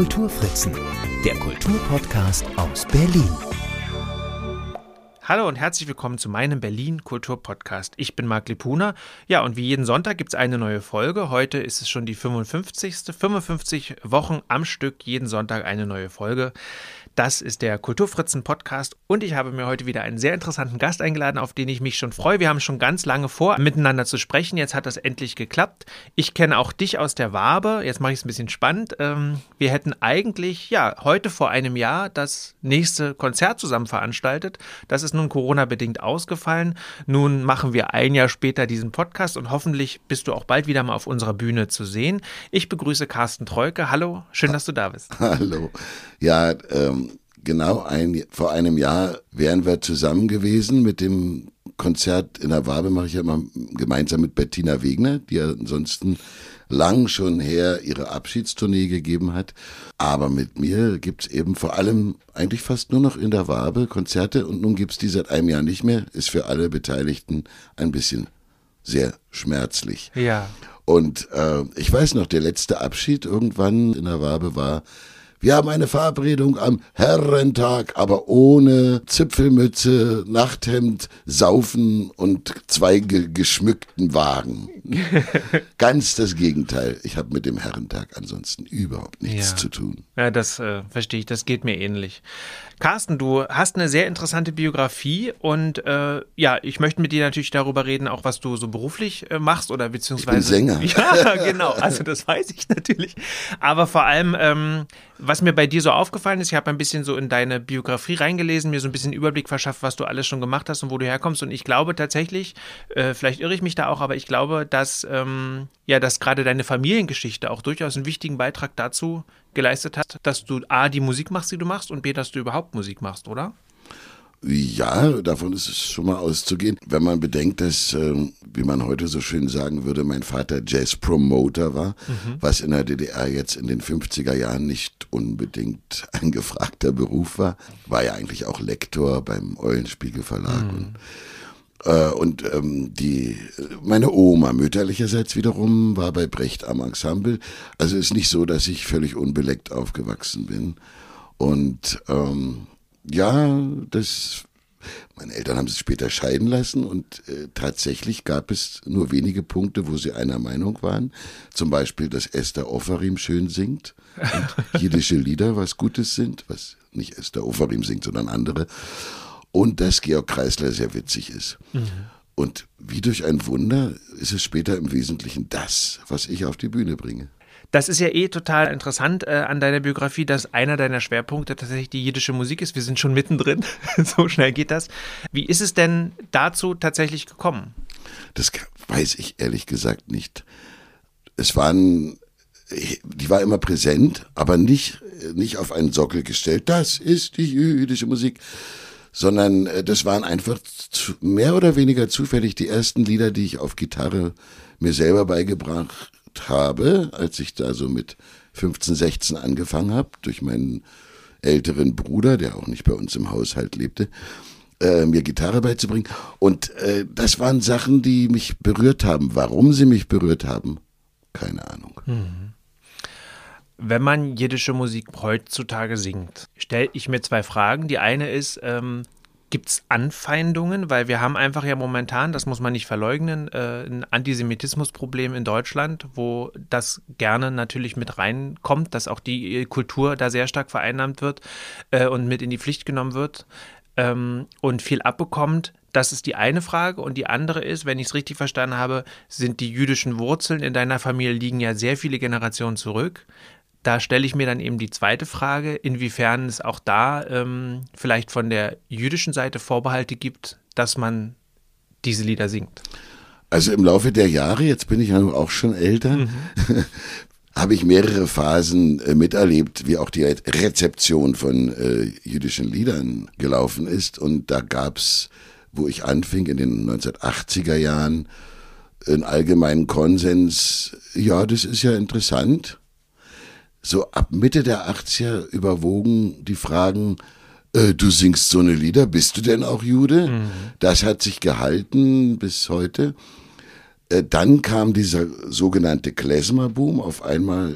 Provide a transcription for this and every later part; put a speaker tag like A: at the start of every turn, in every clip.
A: Kulturfritzen, der Kulturpodcast aus Berlin.
B: Hallo und herzlich willkommen zu meinem Berlin Kultur Podcast. Ich bin Marc Lipuna. Ja, und wie jeden Sonntag gibt es eine neue Folge. Heute ist es schon die 55. 55 Wochen am Stück, jeden Sonntag eine neue Folge. Das ist der Kulturfritzen Podcast und ich habe mir heute wieder einen sehr interessanten Gast eingeladen, auf den ich mich schon freue. Wir haben schon ganz lange vor, miteinander zu sprechen. Jetzt hat das endlich geklappt. Ich kenne auch dich aus der Wabe. Jetzt mache ich es ein bisschen spannend. Ähm, wir hätten eigentlich, ja, heute vor einem Jahr das nächste Konzert zusammen veranstaltet. Das ist nun Corona-bedingt ausgefallen. Nun machen wir ein Jahr später diesen Podcast und hoffentlich bist du auch bald wieder mal auf unserer Bühne zu sehen. Ich begrüße Carsten Treuke. Hallo, schön, dass du da bist.
C: Hallo. Ja, ähm, genau ein, vor einem Jahr wären wir zusammen gewesen mit dem Konzert in der Wabe, mache ich ja immer gemeinsam mit Bettina Wegner, die ja ansonsten lang schon her ihre Abschiedstournee gegeben hat. Aber mit mir gibt's eben vor allem eigentlich fast nur noch in der Wabe Konzerte und nun gibt's die seit einem Jahr nicht mehr. Ist für alle Beteiligten ein bisschen sehr schmerzlich.
B: Ja.
C: Und äh, ich weiß noch, der letzte Abschied irgendwann in der Wabe war wir haben eine Verabredung am Herrentag, aber ohne Zipfelmütze, Nachthemd, Saufen und zwei ge geschmückten Wagen. Ganz das Gegenteil. Ich habe mit dem Herrentag ansonsten überhaupt nichts
B: Ja.
C: zu tun.
B: Ja, das äh, verstehe ich, das geht mir ähnlich. Carsten, du hast eine sehr interessante Biografie und äh, ja, ich möchte mit dir natürlich darüber reden, auch was du so beruflich äh, machst oder beziehungsweise.
C: Sänger.
B: Ja, genau, also das weiß ich natürlich. Aber vor allem, ähm, was mir bei dir so aufgefallen ist, ich habe ein bisschen so in deine Biografie reingelesen, mir so ein bisschen Überblick verschafft, was du alles schon gemacht hast und wo du herkommst. Und ich glaube tatsächlich, äh, vielleicht irre ich mich da auch, aber ich glaube, dass ähm, ja, dass gerade deine Familiengeschichte auch durchaus einen wichtigen Beitrag dazu geleistet hat, dass du A, die Musik machst, die du machst, und B, dass du überhaupt Musik machst, oder?
C: Ja, davon ist es schon mal auszugehen. Wenn man bedenkt, dass, ähm, wie man heute so schön sagen würde, mein Vater Jazz-Promoter war, was in der DDR jetzt in den 50er Jahren nicht unbedingt ein gefragter Beruf war, war ja eigentlich auch Lektor beim Eulenspiegel Verlag. Und, äh, und ähm, die, meine Oma mütterlicherseits wiederum war bei Brecht am Ensemble. Also ist nicht so, dass ich völlig unbeleckt aufgewachsen bin. Und ähm, ja, das. Meine Eltern haben sich später scheiden lassen und äh, tatsächlich gab es nur wenige Punkte, wo sie einer Meinung waren. Zum Beispiel, dass Esther Offarim schön singt und jiddische Lieder was Gutes sind, was nicht Esther Offarim singt, sondern andere. Und dass Georg Kreisler sehr witzig ist. Und wie durch ein Wunder ist es später im Wesentlichen das, was ich auf die Bühne bringe.
B: Das ist ja eh total interessant äh, an deiner Biografie, dass einer deiner Schwerpunkte tatsächlich die jiddische Musik ist. Wir sind schon mittendrin. so schnell geht das. Wie ist es denn dazu tatsächlich gekommen?
C: Das weiß ich ehrlich gesagt nicht. Es waren, die war immer präsent, aber nicht, nicht auf einen Sockel gestellt. Das ist die jüdische Musik. Sondern äh, das waren einfach mehr oder weniger zufällig die ersten Lieder, die ich auf Gitarre mir selber beigebracht habe, als ich da so mit 15, 16 angefangen habe, durch meinen älteren Bruder, der auch nicht bei uns im Haushalt lebte, äh, mir Gitarre beizubringen. Und äh, das waren Sachen, die mich berührt haben. Warum sie mich berührt haben, keine Ahnung.
B: Wenn man jiddische Musik heutzutage singt, stelle ich mir zwei Fragen. Die eine ist, ähm, gibt es Anfeindungen? Weil wir haben einfach ja momentan, das muss man nicht verleugnen, äh, ein Antisemitismusproblem in Deutschland, wo das gerne natürlich mit reinkommt, dass auch die Kultur da sehr stark vereinnahmt wird äh, und mit in die Pflicht genommen wird ähm, und viel abbekommt. Das ist die eine Frage. Und die andere ist, wenn ich es richtig verstanden habe, sind die jüdischen Wurzeln in deiner Familie liegen ja sehr viele Generationen zurück. Da stelle ich mir dann eben die zweite Frage, inwiefern es auch da ähm, vielleicht von der jüdischen Seite Vorbehalte gibt, dass man diese Lieder singt.
C: Also im Laufe der Jahre, jetzt bin ich ja auch schon älter, habe ich mehrere Phasen äh, miterlebt, wie auch die Re Rezeption von äh, jüdischen Liedern gelaufen ist. Und da gab's, wo ich anfing, in den 1980er Jahren, einen allgemeinen Konsens, ja, das ist ja interessant. So ab Mitte der 80er überwogen die Fragen, äh, du singst so eine Lieder, bist du denn auch Jude? Das hat sich gehalten bis heute. Äh, dann kam dieser sogenannte Klezmer-Boom. Auf einmal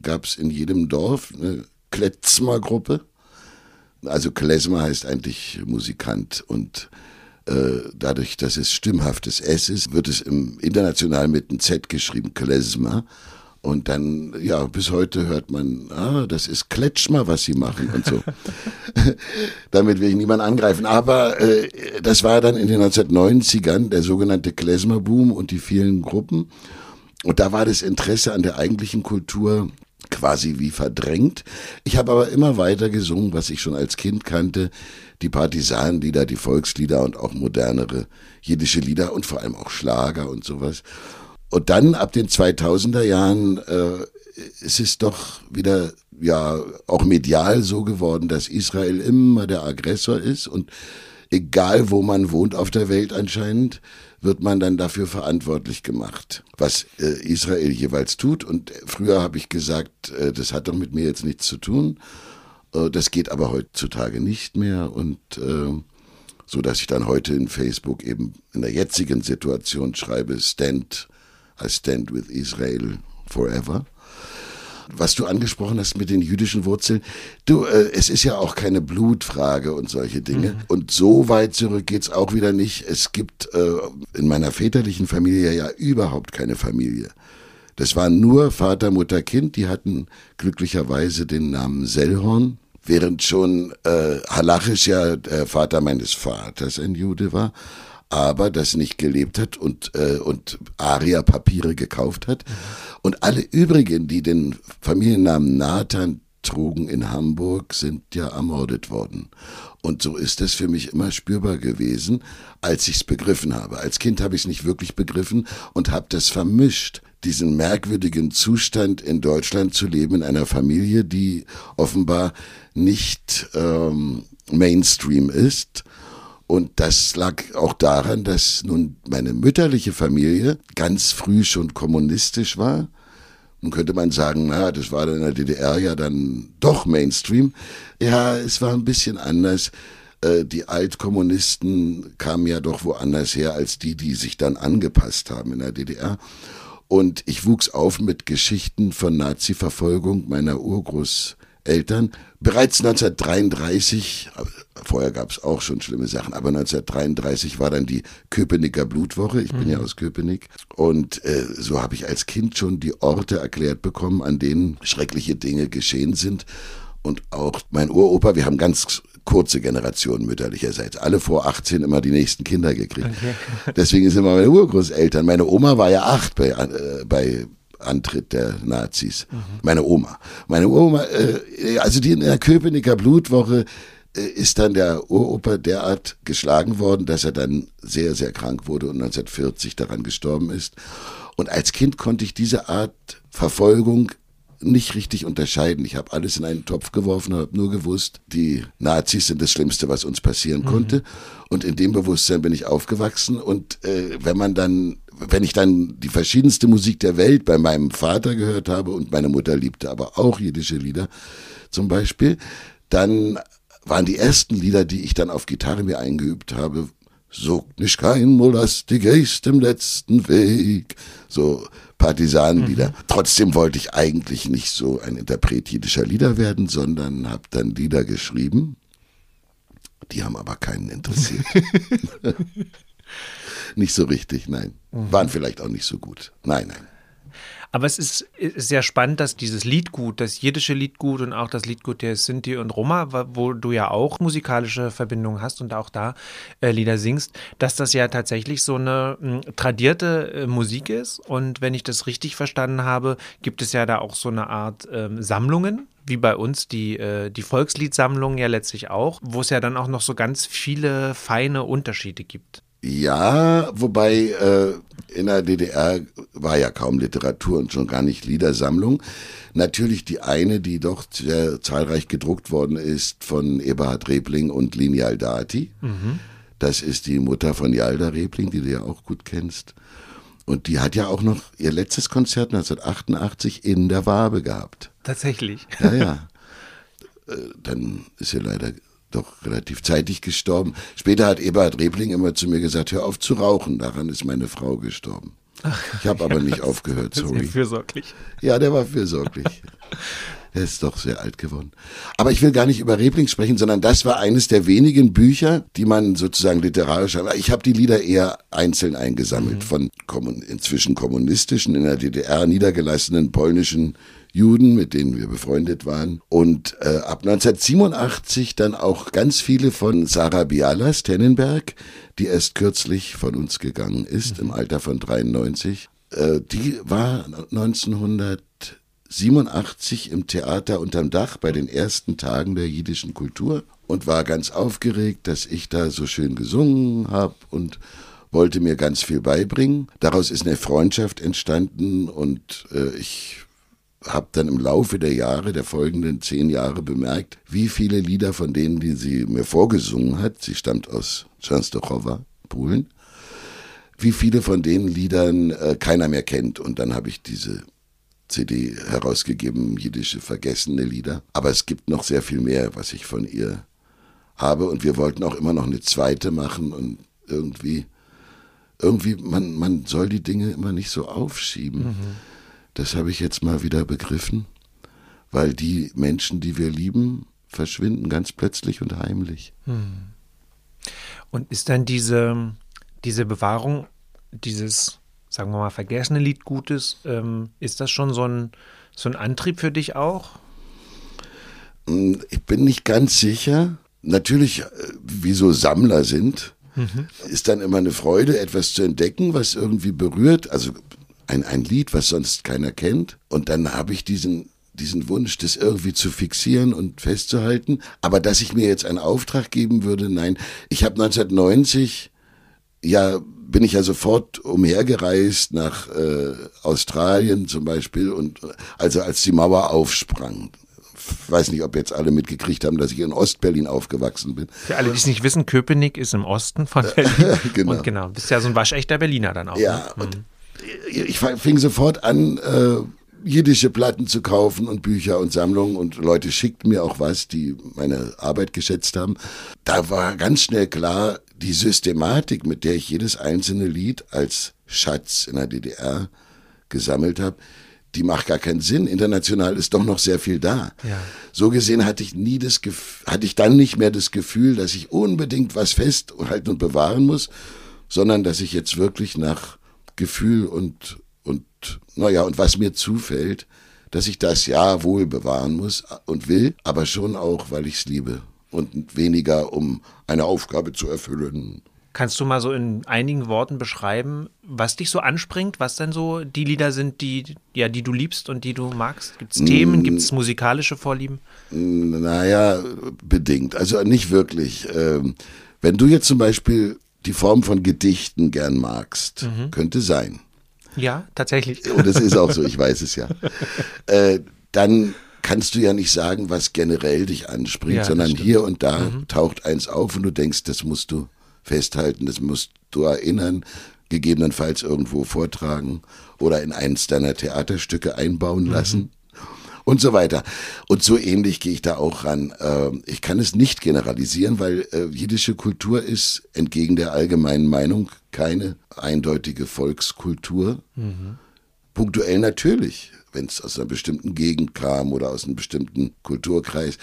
C: gab es in jedem Dorf eine Kletzmer-Gruppe. Also Klezmer heißt eigentlich Musikant und äh, dadurch, dass es stimmhaftes S ist, wird es im international mit einem Z geschrieben, Klezmer. Und dann, ja, bis heute hört man, ah, das ist Kletschmer, was sie machen und so. Damit will ich niemanden angreifen. Aber äh, das war dann in den 1990ern der sogenannte Klezmer-Boom und die vielen Gruppen. Und da war das Interesse an der eigentlichen Kultur quasi wie verdrängt. Ich habe aber immer weiter gesungen, was ich schon als Kind kannte. Die Partisanenlieder, die Volkslieder und auch modernere jiddische Lieder und vor allem auch Schlager und sowas. Und dann ab den 2000er Jahren äh, ist es doch wieder ja auch medial so geworden, dass Israel immer der Aggressor ist und egal wo man wohnt auf der Welt anscheinend, wird man dann dafür verantwortlich gemacht, was äh, Israel jeweils tut. Und früher habe ich gesagt, äh, das hat doch mit mir jetzt nichts zu tun. Äh, das geht aber heutzutage nicht mehr. Und äh, so dass ich dann heute in Facebook eben in der jetzigen Situation schreibe, Stand, I stand with Israel forever was du angesprochen hast mit den jüdischen Wurzeln, du, äh, es ist ja auch keine Blutfrage und solche Dinge. Mhm. Und so weit zurück geht's auch wieder nicht. Es gibt äh, in meiner väterlichen Familie ja überhaupt keine Familie. Das waren nur Vater, Mutter, Kind. Die hatten glücklicherweise den Namen Sellhorn, während schon äh, halachisch ja der Vater meines Vaters ein Jude war aber das nicht gelebt hat und, äh, und Aria-Papiere gekauft hat. Und alle übrigen, die den Familiennamen Nathan trugen in Hamburg, sind ja ermordet worden. Und so ist es für mich immer spürbar gewesen, als ich es begriffen habe. Als Kind habe ich es nicht wirklich begriffen und habe das vermischt, diesen merkwürdigen Zustand in Deutschland zu leben, in einer Familie, die offenbar nicht ähm, Mainstream ist und das lag auch daran, dass nun meine mütterliche Familie ganz früh schon kommunistisch war. Nun könnte man sagen, na, das war in der DDR ja dann doch Mainstream. Ja, es war ein bisschen anders. Äh, die Altkommunisten kamen ja doch woanders her als die, die sich dann angepasst haben in der DDR. Und ich wuchs auf mit Geschichten von Nazi-Verfolgung meiner Urgroßeltern. Bereits 1933, vorher gab es auch schon schlimme Sachen, aber 1933 war dann die Köpenicker Blutwoche. Ich bin ja mhm. aus Köpenick. Und äh, so habe ich als Kind schon die Orte erklärt bekommen, an denen schreckliche Dinge geschehen sind. Und auch mein Uropa, wir haben ganz kurze Generationen mütterlicherseits. Alle vor 18 immer die nächsten Kinder gekriegt. Okay. Deswegen sind immer meine Urgroßeltern. Meine Oma war ja acht bei, äh, bei Antritt der Nazis. Mhm. Meine Oma. Meine Oma, äh, also die in der Köpenicker Blutwoche äh, ist dann der Uropa derart geschlagen worden, dass er dann sehr, sehr krank wurde und 1940 daran gestorben ist. Und als Kind konnte ich diese Art Verfolgung nicht richtig unterscheiden. Ich habe alles in einen Topf geworfen und habe nur gewusst, die Nazis sind das Schlimmste, was uns passieren mhm. konnte. Und in dem Bewusstsein bin ich aufgewachsen. Und äh, wenn man dann wenn ich dann die verschiedenste Musik der Welt bei meinem Vater gehört habe und meine Mutter liebte aber auch jiddische Lieder zum Beispiel, dann waren die ersten Lieder, die ich dann auf Gitarre mir eingeübt habe, Sogt nicht kein Molast, die gehst im letzten Weg. So Partisanenlieder. Mhm. Trotzdem wollte ich eigentlich nicht so ein Interpret jiddischer Lieder werden, sondern habe dann Lieder geschrieben. Die haben aber keinen interessiert. nicht so richtig, nein. Mhm. Waren vielleicht auch nicht so gut. Nein, nein.
B: Aber es ist, ist sehr spannend, dass dieses Liedgut, das jiddische Liedgut und auch das Liedgut der Sinti und Roma, wo du ja auch musikalische Verbindungen hast und auch da äh, Lieder singst, dass das ja tatsächlich so eine mh, hm, tradierte äh, Musik ist. Und wenn ich das richtig verstanden habe, gibt es ja da auch so eine Art äh, Sammlungen, wie bei uns die, äh, die Volksliedsammlung ja letztlich auch, wo es ja dann auch noch so ganz viele feine Unterschiede gibt.
C: Ja, wobei äh, in der DDR war ja kaum Literatur und schon gar nicht Liedersammlung. Natürlich die eine, die doch sehr zahlreich gedruckt worden ist von Eberhard Rebling und Lini Aldati. Mhm. Das ist die Mutter von Yalda Rebling, die du ja auch gut kennst. Und die hat ja auch noch ihr letztes Konzert 1988 in der Wabe gehabt.
B: Tatsächlich.
C: Ja, ja. Äh, dann ist sie leider doch relativ zeitig gestorben. Später hat Eberhard Rebling immer zu mir gesagt, hör auf zu rauchen, daran ist meine Frau gestorben. Ich habe aber nicht aufgehört, sorry.
B: Sehr fürsorglich.
C: Ja, der war fürsorglich. Er ist doch sehr alt geworden. Aber ich will gar nicht über Reblings sprechen, sondern das war eines der wenigen Bücher, die man sozusagen literarisch. Ich habe die Lieder eher einzeln eingesammelt mhm. von inzwischen kommunistischen in der DDR niedergelassenen polnischen Juden, mit denen wir befreundet waren. Und äh, ab 1987 dann auch ganz viele von Sarah Bialas Tennenberg, die erst kürzlich von uns gegangen ist, im Alter von 93. Äh, die war 1987 im Theater unterm Dach bei den ersten Tagen der jiddischen Kultur und war ganz aufgeregt, dass ich da so schön gesungen habe und wollte mir ganz viel beibringen. Daraus ist eine Freundschaft entstanden und äh, ich habe dann im Laufe der Jahre, der folgenden zehn Jahre bemerkt, wie viele Lieder von denen, die sie mir vorgesungen hat, sie stammt aus Częstochowa, Polen, wie viele von den Liedern äh, keiner mehr kennt. Und dann habe ich diese CD herausgegeben, jiddische vergessene Lieder. Aber es gibt noch sehr viel mehr, was ich von ihr habe. Und wir wollten auch immer noch eine zweite machen und irgendwie, irgendwie, man, man soll die Dinge immer nicht so aufschieben. Mhm das habe ich jetzt mal wieder begriffen, weil die Menschen, die wir lieben, verschwinden ganz plötzlich und heimlich. Hm.
B: Und ist dann diese, diese Bewahrung dieses, sagen wir mal, vergessene Liedgutes, ähm, ist das schon so ein, so ein Antrieb für dich auch?
C: Hm, ich bin nicht ganz sicher. Natürlich, äh, wie so Sammler sind, mhm. ist dann immer eine Freude, etwas zu entdecken, was irgendwie berührt. Also ein, ein Lied, was sonst keiner kennt. Und dann habe ich diesen, diesen Wunsch, das irgendwie zu fixieren und festzuhalten. Aber dass ich mir jetzt einen Auftrag geben würde, nein. Ich habe 1990, ja, bin ich ja sofort umhergereist nach äh, Australien zum Beispiel und also als die Mauer aufsprang. Ich weiß nicht, ob jetzt alle mitgekriegt haben, dass ich in Ostberlin aufgewachsen bin.
B: Für alle, die es nicht wissen, Köpenick ist im Osten von Berlin. genau. Und genau, bist ja so ein waschechter Berliner dann auch.
C: Ja, ne? und mhm ich fing sofort an, äh, jiddische Platten zu kaufen und Bücher und Sammlungen und Leute schickten mir auch was, die meine Arbeit geschätzt haben. Da war ganz schnell klar, die Systematik, mit der ich jedes einzelne Lied als Schatz in der DDR gesammelt habe, die macht gar keinen Sinn. International ist doch noch sehr viel da. Ja. So gesehen hatte ich nie das Gefühl, hatte ich dann nicht mehr das Gefühl, dass ich unbedingt was festhalten und bewahren muss, sondern dass ich jetzt wirklich nach Gefühl und, und, naja, und was mir zufällt, dass ich das ja wohl bewahren muss und will, aber schon auch, weil ich es liebe und weniger, um eine Aufgabe zu erfüllen.
B: Kannst du mal so in einigen Worten beschreiben, was dich so anspringt, was denn so die Lieder sind, die, ja, die du liebst und die du magst? Gibt es Themen, mm. gibt es musikalische Vorlieben?
C: Naja, bedingt. Also nicht wirklich. Ähm, wenn du jetzt zum Beispiel die Form von Gedichten gern magst. Mhm. Könnte sein.
B: Ja, tatsächlich.
C: Und das ist auch so, ich weiß es ja. Äh, dann kannst du ja nicht sagen, was generell dich anspringt, ja, sondern hier und da mhm. taucht eins auf und du denkst, das musst du festhalten, das musst du erinnern, gegebenenfalls irgendwo vortragen oder in eins deiner Theaterstücke einbauen mhm. Und so weiter. Und so ähnlich gehe ich da auch ran. Ähm, ich kann es nicht generalisieren, weil äh, jiddische Kultur ist entgegen der allgemeinen Meinung keine eindeutige Volkskultur. Mhm. Punktuell natürlich, wenn es aus einer bestimmten Gegend kam oder aus einem bestimmten Kulturkreis.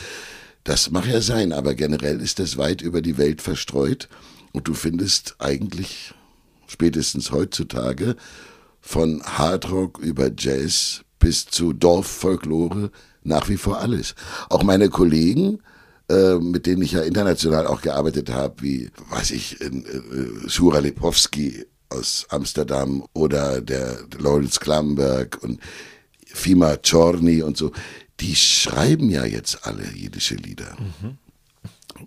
C: Das mag ja sein, aber generell ist das weit über die Welt verstreut und du findest eigentlich spätestens heutzutage von Hardrock über Jazz bis zu Dorffolklore nach wie vor alles. Auch meine Kollegen, äh, mit denen ich ja international auch gearbeitet habe, wie, weiß ich, äh, Shura Lepowski aus Amsterdam oder der, der Lawrence Klamberg und Fima Czorny und so, die schreiben ja jetzt alle jiddische Lieder. Mhm.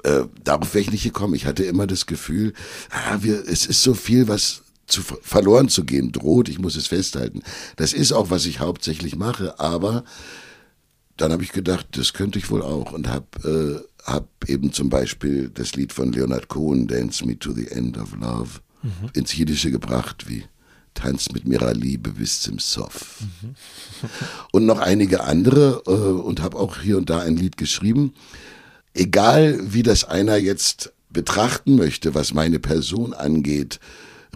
C: Äh, darauf wäre ich nicht gekommen. Ich hatte immer das Gefühl, ah, wir, es ist so viel, was zu verloren zu gehen droht. Ich muss es festhalten. Das ist auch, was ich hauptsächlich mache, aber dann habe ich gedacht, das könnte ich wohl auch und habe äh, hab eben zum Beispiel das Lied von Leonard Cohen, Dance Me to the End of Love, mhm. ins Jiddische gebracht, wie Tanz mit mir Liebe bis zum Sof. Mhm. und noch einige andere äh, und habe auch hier und da ein Lied geschrieben. Egal, wie das einer jetzt betrachten möchte, was meine Person angeht,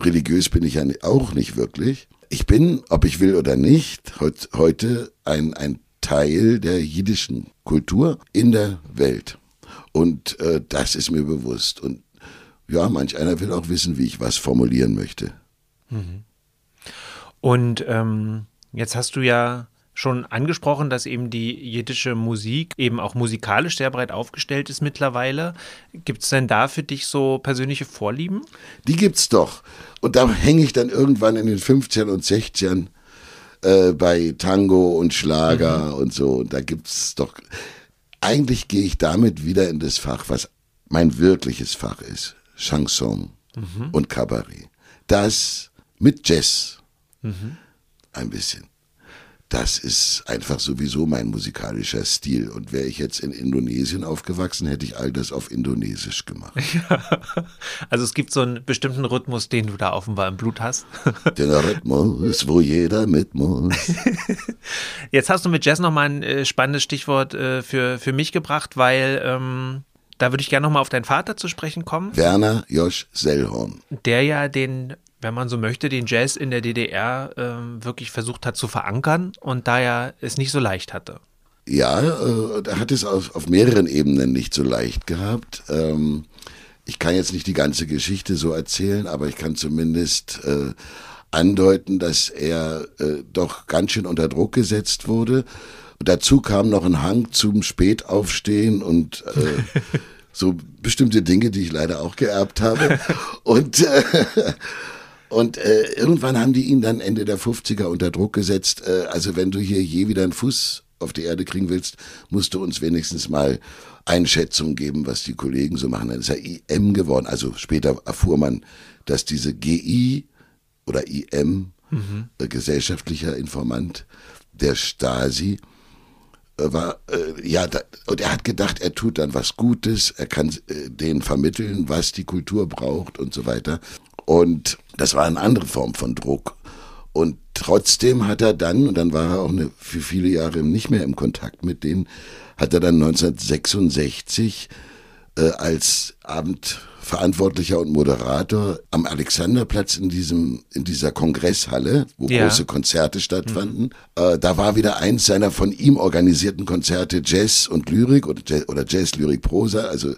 C: religiös bin ich ja auch nicht wirklich. Ich bin, ob ich will oder nicht, heut, heute ein, ein Teil der jiddischen Kultur in der Welt. Und äh, das ist mir bewusst. Und ja, manch einer will auch wissen, wie ich was formulieren möchte.
B: Mhm. Und ähm, jetzt hast du ja schon angesprochen, dass eben die jiddische Musik eben auch musikalisch sehr breit aufgestellt ist mittlerweile. Gibt es denn da für dich so persönliche Vorlieben?
C: Die gibt's doch. Und da hänge ich dann irgendwann in den 50ern und 60ern äh, bei Tango und Schlager mhm. und so. Und da gibt's doch. Eigentlich gehe ich damit wieder in das Fach, was mein wirkliches Fach ist. Chanson mhm. und Kabarett. Das mit Jazz. Mhm. Ein bisschen das ist einfach sowieso mein musikalischer Stil. Und wäre ich jetzt in Indonesien aufgewachsen, hätte ich all das auf Indonesisch gemacht. Ja.
B: Also es gibt so einen bestimmten Rhythmus, den du da offenbar im Blut hast.
C: Den Rhythmus, wo jeder mit muss.
B: Jetzt hast du mit Jazz nochmal ein äh, spannendes Stichwort äh, für, für mich gebracht, weil ähm, da würde ich gerne nochmal auf deinen Vater zu sprechen kommen.
C: Werner Josch Sellhorn.
B: Der ja den wenn man so möchte, den Jazz in der DDR äh, wirklich versucht hat zu verankern und da er es nicht so leicht hatte.
C: Ja, äh, er hat es auf, auf, mehreren Ebenen nicht so leicht gehabt. Ähm, ich kann jetzt nicht die ganze Geschichte so erzählen, aber ich kann zumindest äh, andeuten, dass er äh, doch ganz schön unter Druck gesetzt wurde. Und dazu kam noch ein Hang zum Spätaufstehen und äh, so bestimmte Dinge, die ich leider auch geerbt habe. Und äh, und äh, irgendwann haben die ihn dann Ende der 50er unter Druck gesetzt. Äh, also wenn du hier je wieder einen Fuß auf die Erde kriegen willst, musst du uns wenigstens mal Einschätzung geben, was die Kollegen so machen. Dann ist er IM geworden. Also später erfuhr man, dass diese GI oder IM, mhm. äh, gesellschaftlicher Informant der Stasi, war, äh, ja, da, und er hat gedacht, er tut dann was Gutes, er kann äh, denen vermitteln, was die Kultur braucht und so weiter. Und das war eine andere Form von Druck. Und trotzdem hat er dann, und dann war er auch eine, für viele Jahre nicht mehr im Kontakt mit denen, hat er dann 1966 äh, als Abendverantwortlicher und Moderator am Alexanderplatz in diesem in dieser Kongresshalle, wo ja. große Konzerte stattfanden. Mhm. Äh, da war wieder eins seiner von ihm organisierten Konzerte Jazz und Lyrik oder Jazz, oder Jazz Lyrik Prosa, also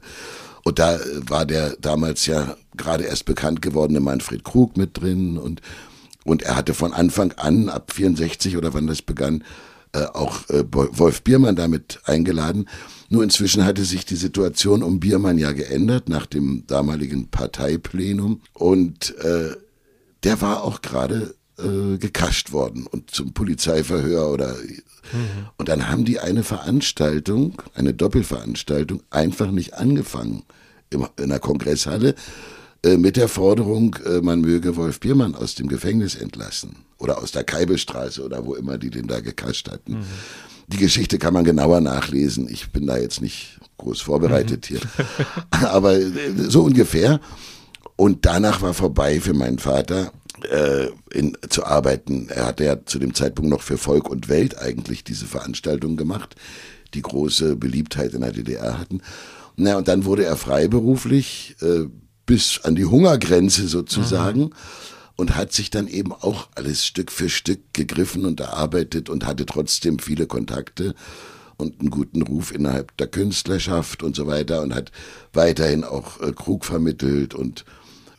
C: und da war der damals ja gerade erst bekannt gewordene Manfred Krug mit drin und, und er hatte von Anfang an, ab 64 oder wann das begann, äh, auch äh, Wolf Biermann damit eingeladen. Nur inzwischen hatte sich die Situation um Biermann ja geändert nach dem damaligen Parteiplenum und äh, der war auch gerade äh, gekascht worden und zum Polizeiverhör oder mhm. und dann haben die eine Veranstaltung, eine Doppelveranstaltung einfach nicht angefangen in der Kongresshalle äh, mit der Forderung, äh, man möge Wolf Biermann aus dem Gefängnis entlassen oder aus der Keibelstraße oder wo immer die den da gekascht hatten. Mhm. Die Geschichte kann man genauer nachlesen. Ich bin da jetzt nicht groß vorbereitet mhm. hier. Aber äh, so ungefähr. Und danach war vorbei für meinen Vater äh, in, zu arbeiten. Er hatte ja zu dem Zeitpunkt noch für Volk und Welt eigentlich diese Veranstaltung gemacht, die große Beliebtheit in der DDR hatten. Na, und dann wurde er freiberuflich äh, bis an die Hungergrenze sozusagen mhm. Und hat sich dann eben auch alles Stück für Stück gegriffen und erarbeitet und hatte trotzdem viele Kontakte und einen guten Ruf innerhalb der Künstlerschaft und so weiter und hat weiterhin auch äh, Krug vermittelt und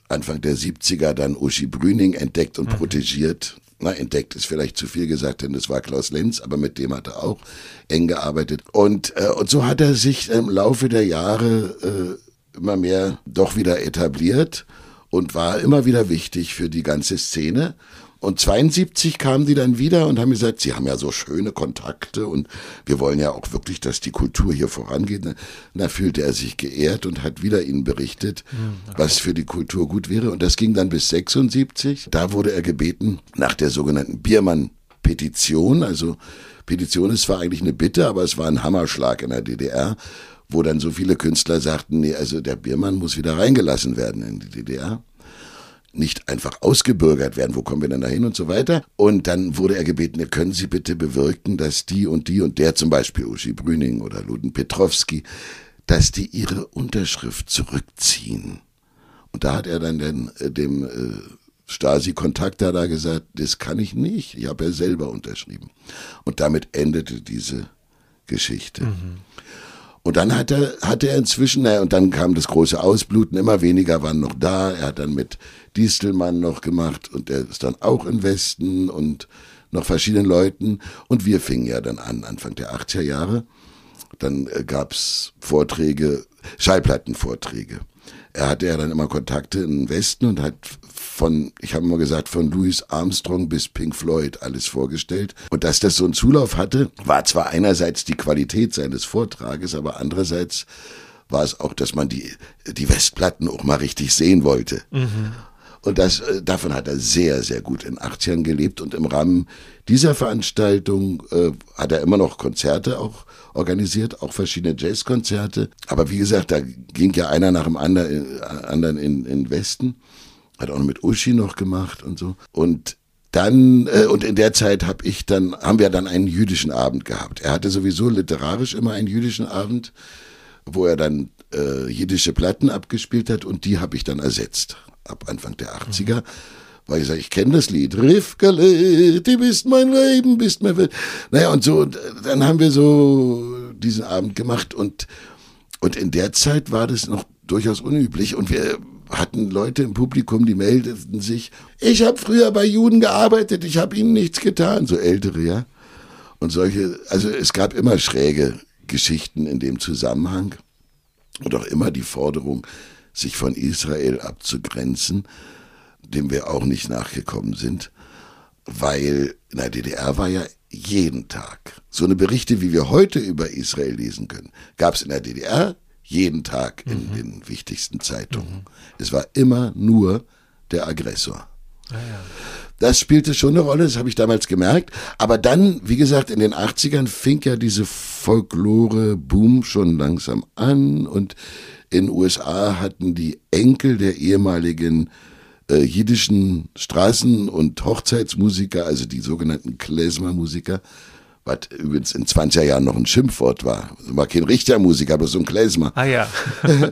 C: Anfang der 70er dann Uschi Brüning entdeckt und mhm. protegiert na, entdeckt ist vielleicht zu viel gesagt, denn das war Klaus Lenz, aber mit dem hat er auch eng gearbeitet. Und, äh, und so hat er sich im Laufe der Jahre äh, immer mehr doch wieder etabliert und war immer wieder wichtig für die ganze Szene. Und 72 kamen die dann wieder und haben gesagt, sie haben ja so schöne Kontakte und wir wollen ja auch wirklich, dass die Kultur hier vorangeht. Und da fühlte er sich geehrt und hat wieder ihnen berichtet, hm, okay. was für die Kultur gut wäre. Und das ging dann bis 76. Da wurde er gebeten nach der sogenannten Biermann-Petition. Also Petition ist zwar eigentlich eine Bitte, aber es war ein Hammerschlag in der DDR wo dann so viele Künstler sagten, nee, also der Biermann muss wieder reingelassen werden in die DDR nicht einfach ausgebürgert werden, wo kommen wir denn da hin und so weiter. Und dann wurde er gebeten, können Sie bitte bewirken, dass die und die und der zum Beispiel Uschi Brüning oder Luden Petrowski, dass die ihre Unterschrift zurückziehen. Und da hat er dann den, äh, dem äh, Stasi-Kontakte hat er gesagt, das kann ich nicht. Ich habe ja selber unterschrieben. Und damit endete diese Geschichte. Mhm. Und dann hat er, hatte er inzwischen, naja, und dann kam das große Ausbluten, immer weniger waren noch da. Er hat dann mit Distelmann noch gemacht und er ist dann auch im Westen und noch verschiedenen Leuten. Und wir fingen ja dann an, Anfang der 80er Jahre. Dann äh, gab's Vorträge, Schallplattenvorträge. Er hatte ja dann immer Kontakte in den Westen und hat von, ich habe immer gesagt, von Louis Armstrong bis Pink Floyd alles vorgestellt. Und dass das so einen Zulauf hatte, war zwar einerseits die Qualität seines Vortrages, aber andererseits war es auch, dass man die, die Westplatten auch mal richtig sehen wollte. Mhm. Und das, äh, davon hat er sehr, sehr gut in 80ern gelebt. Und im Rahmen dieser Veranstaltung äh, hat er immer noch Konzerte auch organisiert, auch verschiedene Jazzkonzerte. Aber wie gesagt, da ging ja einer nach dem anderen, äh, anderen in, in Westen. Hat auch mit Uschi noch gemacht und so. Und dann, äh, und in der Zeit hab ich dann, haben wir dann einen jüdischen Abend gehabt. Er hatte sowieso literarisch immer einen jüdischen Abend, wo er dann äh, jiddische Platten abgespielt hat und die habe ich dann ersetzt. Ab Anfang der 80er. Mhm. Weil ich sage, ich kenne das Lied. Rivkele, du bist mein Leben, bist mein Welt. Naja, und so, dann haben wir so diesen Abend gemacht und, und in der Zeit war das noch durchaus unüblich und wir hatten Leute im Publikum, die meldeten sich, ich habe früher bei Juden gearbeitet, ich habe ihnen nichts getan, so ältere, ja. Und solche, also es gab immer schräge Geschichten in dem Zusammenhang und auch immer die Forderung, sich von Israel abzugrenzen, dem wir auch nicht nachgekommen sind, weil in der DDR war ja jeden Tag so eine Berichte, wie wir heute über Israel lesen können, gab es in der DDR jeden Tag in mhm. den wichtigsten Zeitungen. Mhm. Es war immer nur der Aggressor. Ah, ja. Das spielte schon eine Rolle, das habe ich damals gemerkt. Aber dann, wie gesagt, in den 80ern fing ja diese Folklore-Boom schon langsam an und in den USA hatten die Enkel der ehemaligen äh, jiddischen Straßen- und Hochzeitsmusiker, also die sogenannten Klezmer-Musiker, was übrigens in 20er Jahren noch ein Schimpfwort war. War kein richtiger Musiker, aber so ein Klezmer.
B: Ah ja.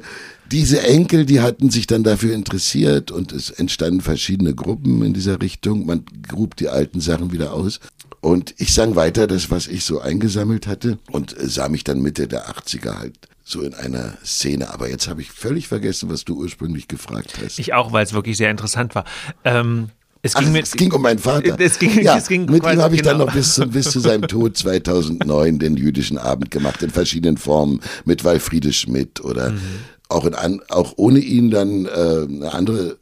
C: Diese Enkel, die hatten sich dann dafür interessiert und es entstanden verschiedene Gruppen in dieser Richtung. Man grub die alten Sachen wieder aus. Und ich sang weiter das, was ich so eingesammelt hatte und sah mich dann Mitte der 80er halt so in einer Szene. Aber jetzt habe ich völlig vergessen, was du ursprünglich gefragt hast.
B: Ich auch, weil es wirklich sehr interessant war. Ähm,
C: es ging, Ach, mit, es ging um meinen Vater.
B: Es ging,
C: ja,
B: es ging
C: mit ihm habe ich genau. dann noch bis, zu, bis zu seinem Tod 2009 den jüdischen Abend gemacht, in verschiedenen Formen, mit Walfriede Schmidt oder mhm. auch, in, auch ohne ihn dann äh, eine andere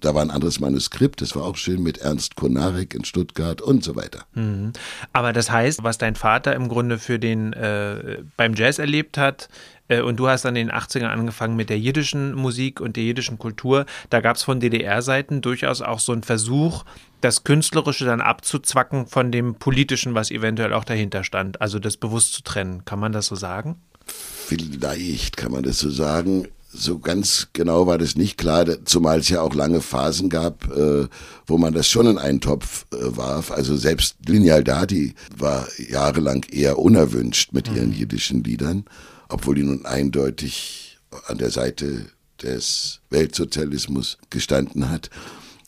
C: da war ein anderes Manuskript, das war auch schön mit Ernst Konarek in Stuttgart und so weiter.
B: Mhm. Aber das heißt, was dein Vater im Grunde für den äh, beim Jazz erlebt hat, äh, und du hast dann in den 80ern angefangen mit der jiddischen Musik und der jiddischen Kultur. Da gab es von DDR-Seiten durchaus auch so einen Versuch, das Künstlerische dann abzuzwacken von dem Politischen, was eventuell auch dahinter stand. Also das bewusst zu trennen. Kann man das so sagen?
C: Vielleicht kann man das so sagen so ganz genau war das nicht klar, zumal es ja auch lange Phasen gab, äh, wo man das schon in einen Topf äh, warf. Also selbst Lineal Dati war jahrelang eher unerwünscht mit ihren mhm. jiddischen Liedern, obwohl die nun eindeutig an der Seite des Weltsozialismus gestanden hat.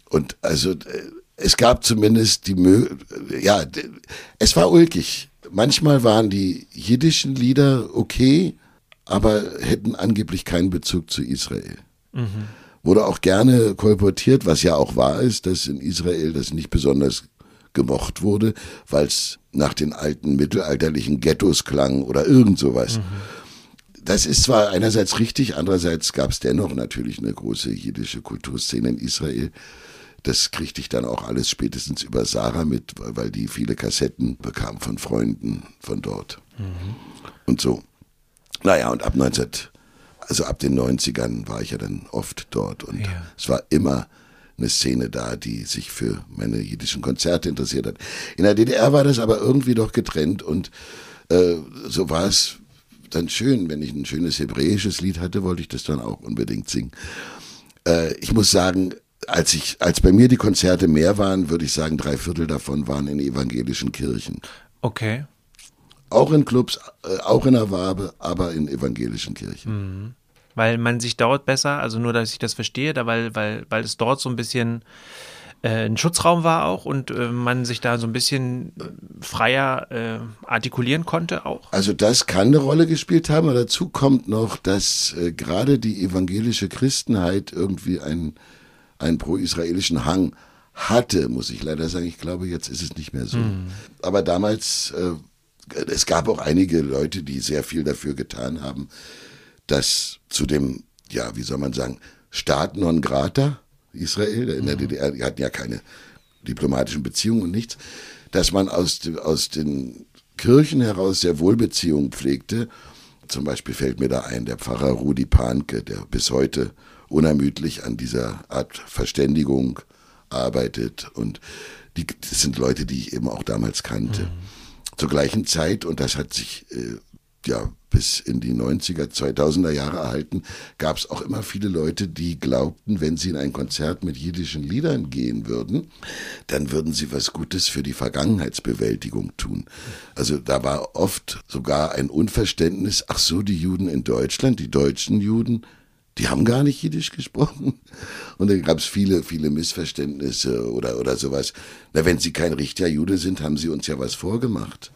C: Und also äh, es gab zumindest die Mö ja, es war ulkig. Manchmal waren die jiddischen Lieder okay, aber hätten angeblich keinen Bezug zu Israel. Mhm. Wurde auch gerne kolportiert, was ja auch wahr ist, dass in Israel das nicht besonders gemocht wurde, weil es nach den alten mittelalterlichen Ghettos klang oder irgend sowas. Mhm. Das ist zwar einerseits richtig, andererseits gab es dennoch natürlich eine große jiddische Kulturszene in Israel. Das kriegte ich dann auch alles spätestens über Sarah mit, weil die viele Kassetten bekam von Freunden von dort. Mhm. Und so. Naja, und ab 19, also ab den 90ern war ich ja dann oft dort und ja. es war immer eine Szene da, die sich für meine jiddischen Konzerte interessiert hat. In der DDR war das aber irgendwie doch getrennt und äh, so war es dann schön, wenn ich ein schönes hebräisches Lied hatte, wollte ich das dann auch unbedingt singen. Äh, ich muss sagen, als ich, als bei mir die Konzerte mehr waren, würde ich sagen, drei Viertel davon waren in evangelischen Kirchen.
B: Okay.
C: Auch in Clubs, äh, auch in der Wabe, aber in evangelischen Kirchen.
B: Mhm. Weil man sich dort besser, also nur, dass ich das verstehe, da weil, weil, weil es dort so ein bisschen äh, ein Schutzraum war auch und äh, man sich da so ein bisschen freier äh, artikulieren konnte auch?
C: Also das kann eine Rolle gespielt haben, aber dazu kommt noch, dass äh, gerade die evangelische Christenheit irgendwie einen, einen pro-israelischen Hang hatte, muss ich leider sagen. Ich glaube, jetzt ist es nicht mehr so. Mhm. Aber damals, äh, es gab auch einige Leute, die sehr viel dafür getan haben, dass zu dem, ja, wie soll man sagen, Staat non grata, Israel, in der mhm. DDR, die hatten ja keine diplomatischen Beziehungen und nichts, dass man aus, aus den Kirchen heraus sehr wohl Beziehungen pflegte. Zum Beispiel fällt mir da ein, der Pfarrer Rudi Panke, der bis heute unermüdlich an dieser Art Verständigung arbeitet. Und die, das sind Leute, die ich eben auch damals kannte. Mhm. Zur gleichen Zeit, und das hat sich äh, ja bis in die 90er, 2000er Jahre erhalten, gab es auch immer viele Leute, die glaubten, wenn sie in ein Konzert mit jiddischen Liedern gehen würden, dann würden sie was Gutes für die Vergangenheitsbewältigung tun. Also da war oft sogar ein Unverständnis, ach so, die Juden in Deutschland, die deutschen Juden, die haben gar nicht Jiddisch gesprochen. Und da gab es viele, viele Missverständnisse oder, oder sowas. Na, wenn sie kein richtiger Jude sind, haben sie uns ja was vorgemacht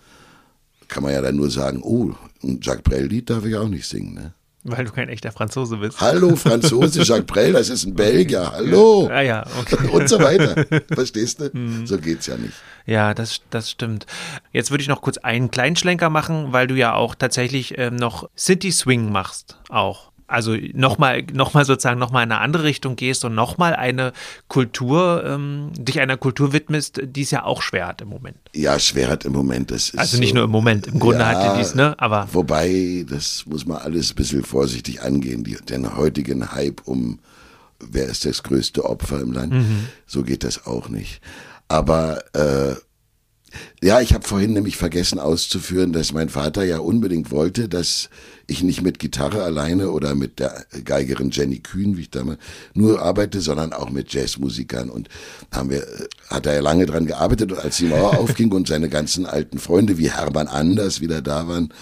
C: kann man ja dann nur sagen, oh, ein Jacques Brel-Lied darf ich auch nicht singen, ne?
B: Weil du kein echter Franzose bist.
C: Hallo, Franzose, Jacques Brel, das ist ein Belgier, hallo.
B: Ja, ja, okay.
C: Und so weiter. Verstehst du? Mhm. So geht's ja nicht.
B: Ja, das, das stimmt. Jetzt würde ich noch kurz einen kleinen Schlenker machen, weil du ja auch tatsächlich ähm, noch City Swing machst, auch also nochmal noch mal sozusagen nochmal in eine andere Richtung gehst und nochmal eine Kultur, ähm, dich einer Kultur widmest, die es ja auch schwer hat im Moment.
C: Ja, schwer hat im Moment. Das ist
B: also nicht so, nur im Moment, im Grunde ja, hat die dies, ne? Aber.
C: Wobei, das muss man alles ein bisschen vorsichtig angehen, die, den heutigen Hype um wer ist das größte Opfer im Land, mhm. so geht das auch nicht. Aber äh, ja, ich habe vorhin nämlich vergessen auszuführen, dass mein Vater ja unbedingt wollte, dass ich nicht mit Gitarre alleine oder mit der Geigerin Jenny Kühn, wie ich damals, nur arbeite, sondern auch mit Jazzmusikern. Und haben wir, hat er ja lange dran gearbeitet und als die Mauer aufging und seine ganzen alten Freunde wie Hermann Anders wieder da waren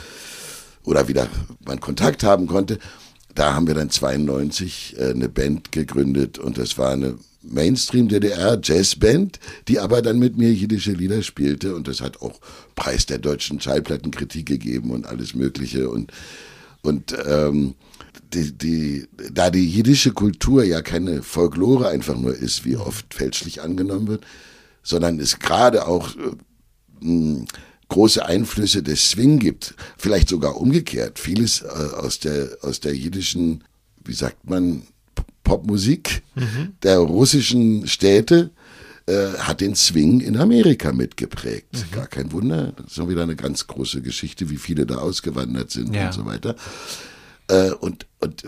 C: oder wieder man Kontakt haben konnte, da haben wir dann 92 äh, eine Band gegründet und das war eine Mainstream-DDR-Jazzband, die aber dann mit mir jiddische Lieder spielte und das hat auch Preis der deutschen Schallplattenkritik gegeben und alles Mögliche und und ähm, die, die, da die jiddische Kultur ja keine Folklore einfach nur ist, wie oft fälschlich angenommen wird, sondern es gerade auch äh, große Einflüsse des Swing gibt, vielleicht sogar umgekehrt. Vieles äh, aus der aus der jiddischen, wie sagt man, Popmusik mhm. der russischen Städte äh, hat den Swing in Amerika mitgeprägt. Mhm. Gar kein Wunder. Das ist auch wieder eine ganz große Geschichte, wie viele da ausgewandert sind ja. und so weiter. Äh, und, und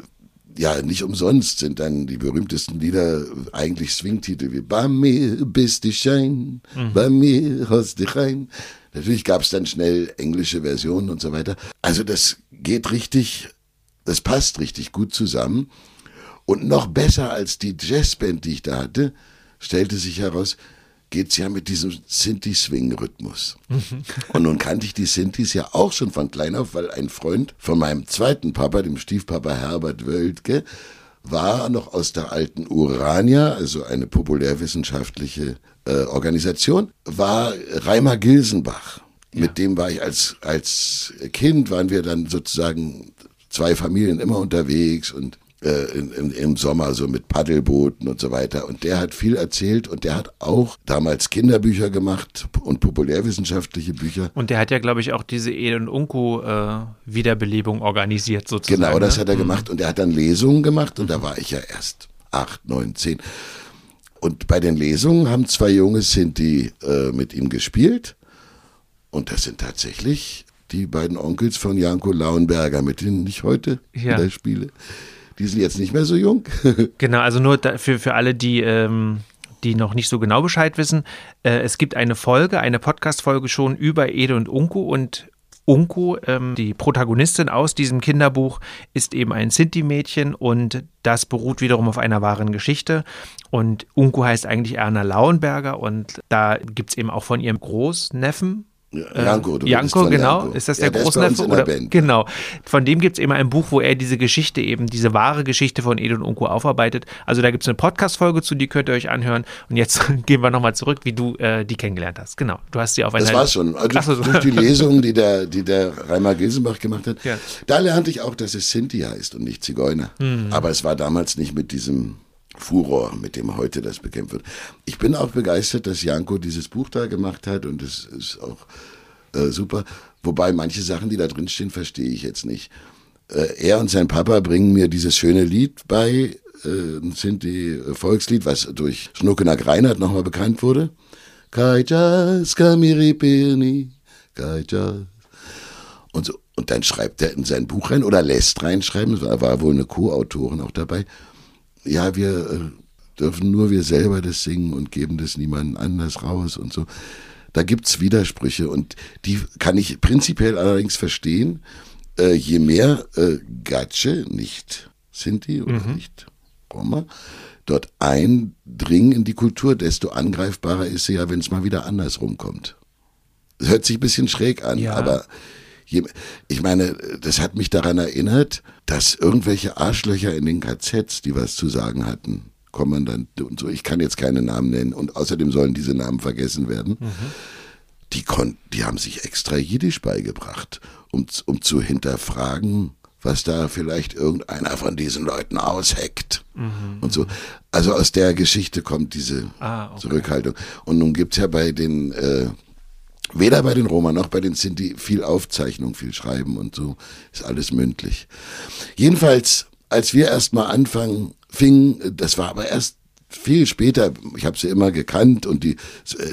C: ja, nicht umsonst sind dann die berühmtesten Lieder eigentlich Swing-Titel wie Bei mir bist du Schein, mhm. bei mir hast du rein. Natürlich gab es dann schnell englische Versionen und so weiter. Also das geht richtig, das passt richtig gut zusammen. Und noch besser als die Jazzband, die ich da hatte, stellte sich heraus, geht's ja mit diesem Sinti-Swing-Rhythmus. Mhm. Und nun kannte ich die Sintis ja auch schon von klein auf, weil ein Freund von meinem zweiten Papa, dem Stiefpapa Herbert Wöltke, war noch aus der alten Urania, also eine populärwissenschaftliche äh, Organisation, war Reimer Gilsenbach. Ja. Mit dem war ich als, als Kind, waren wir dann sozusagen zwei Familien immer unterwegs und äh, in, in, im Sommer so mit Paddelbooten und so weiter. Und der hat viel erzählt und der hat auch damals Kinderbücher gemacht und populärwissenschaftliche Bücher.
B: Und der hat ja, glaube ich, auch diese Ed und Unku äh, Wiederbelebung organisiert sozusagen.
C: Genau, das ne? hat er mhm. gemacht und er hat dann Lesungen gemacht und da war ich ja erst acht, neun, zehn. Und bei den Lesungen haben zwei Junge Sinti äh, mit ihm gespielt. Und das sind tatsächlich die beiden Onkels von Janko Lauenberger, mit denen ich heute ja. spiele die sind jetzt nicht mehr so jung.
B: genau, also nur für, für alle, die, ähm, die noch nicht so genau Bescheid wissen. Äh, es gibt eine Folge, eine Podcast-Folge schon über Ede und Unku und Unku, ähm, die Protagonistin aus diesem Kinderbuch, ist eben ein Sinti-Mädchen und das beruht wiederum auf einer wahren Geschichte. Und Unku heißt eigentlich Erna Lauenberger und da gibt es eben auch von ihrem Großneffen,
C: Janko, du
B: Janko, genau.
C: Janko.
B: Ist das
C: Ja,
B: der Großneffe?
C: in der
B: Oder,
C: Band.
B: genau. Von dem gibt es eben ein Buch, wo er diese Geschichte eben, diese wahre Geschichte von Edo und Unko aufarbeitet. Also da gibt es eine Podcast-Folge zu, die könnt ihr euch anhören. Und jetzt gehen wir nochmal zurück, wie du äh, die kennengelernt hast. Genau. Du hast sie auf einer.
C: Das war's schon. Also
B: so.
C: durch die Lesung, die der, die der Reimer Gilsenbach gemacht hat,
B: Ja.
C: da lernte ich auch, dass es Sinti heißt und nicht Zigeuner.
B: Mhm.
C: Aber es war damals nicht mit diesem Furor, mit dem heute das bekämpft wird. Ich bin auch begeistert, dass Janko dieses Buch da gemacht hat und es ist auch äh, super. Wobei manche Sachen, die da drin stehen, verstehe ich jetzt nicht. Äh, er und sein Papa bringen mir dieses schöne Lied bei, äh, ein Sinti-Volkslied, was durch Schnuckenack Reinhardt nochmal bekannt wurde. Kaijas kamiripirni, kaijas. Und, so, und dann schreibt er in sein Buch rein oder lässt reinschreiben, es war, war wohl eine Co-Autorin auch dabei. Ja, wir äh, dürfen nur wir selber das singen und geben das niemandem anders raus und so. Da gibt's Widersprüche und die kann ich prinzipiell allerdings verstehen. Äh, je mehr äh, Gatsche, nicht Sinti oder nicht Roma, dort eindringen in die Kultur, desto angreifbarer ist sie ja, wenn es mal wieder andersrum kommt. Hört sich ein bisschen schräg an,
B: Ja.
C: aber ich meine, das hat mich daran erinnert, dass irgendwelche Arschlöcher in den KZs, die was zu sagen hatten, Kommandant und so, ich kann jetzt keine Namen nennen und außerdem sollen diese Namen vergessen werden, die, konnten, die haben sich extra Jiddisch beigebracht, um, um zu hinterfragen, was da vielleicht irgendeiner von diesen Leuten ausheckt. Und so. Also aus der Geschichte kommt diese
B: Ah, okay.
C: Zurückhaltung. Und nun gibt's ja bei den, äh, weder bei den Roma noch bei den Sinti viel Aufzeichnung, viel Schreiben und so. Ist alles mündlich. Jedenfalls, als wir erst mal anfangen, fingen, das war aber erst viel später, ich habe sie immer gekannt und die,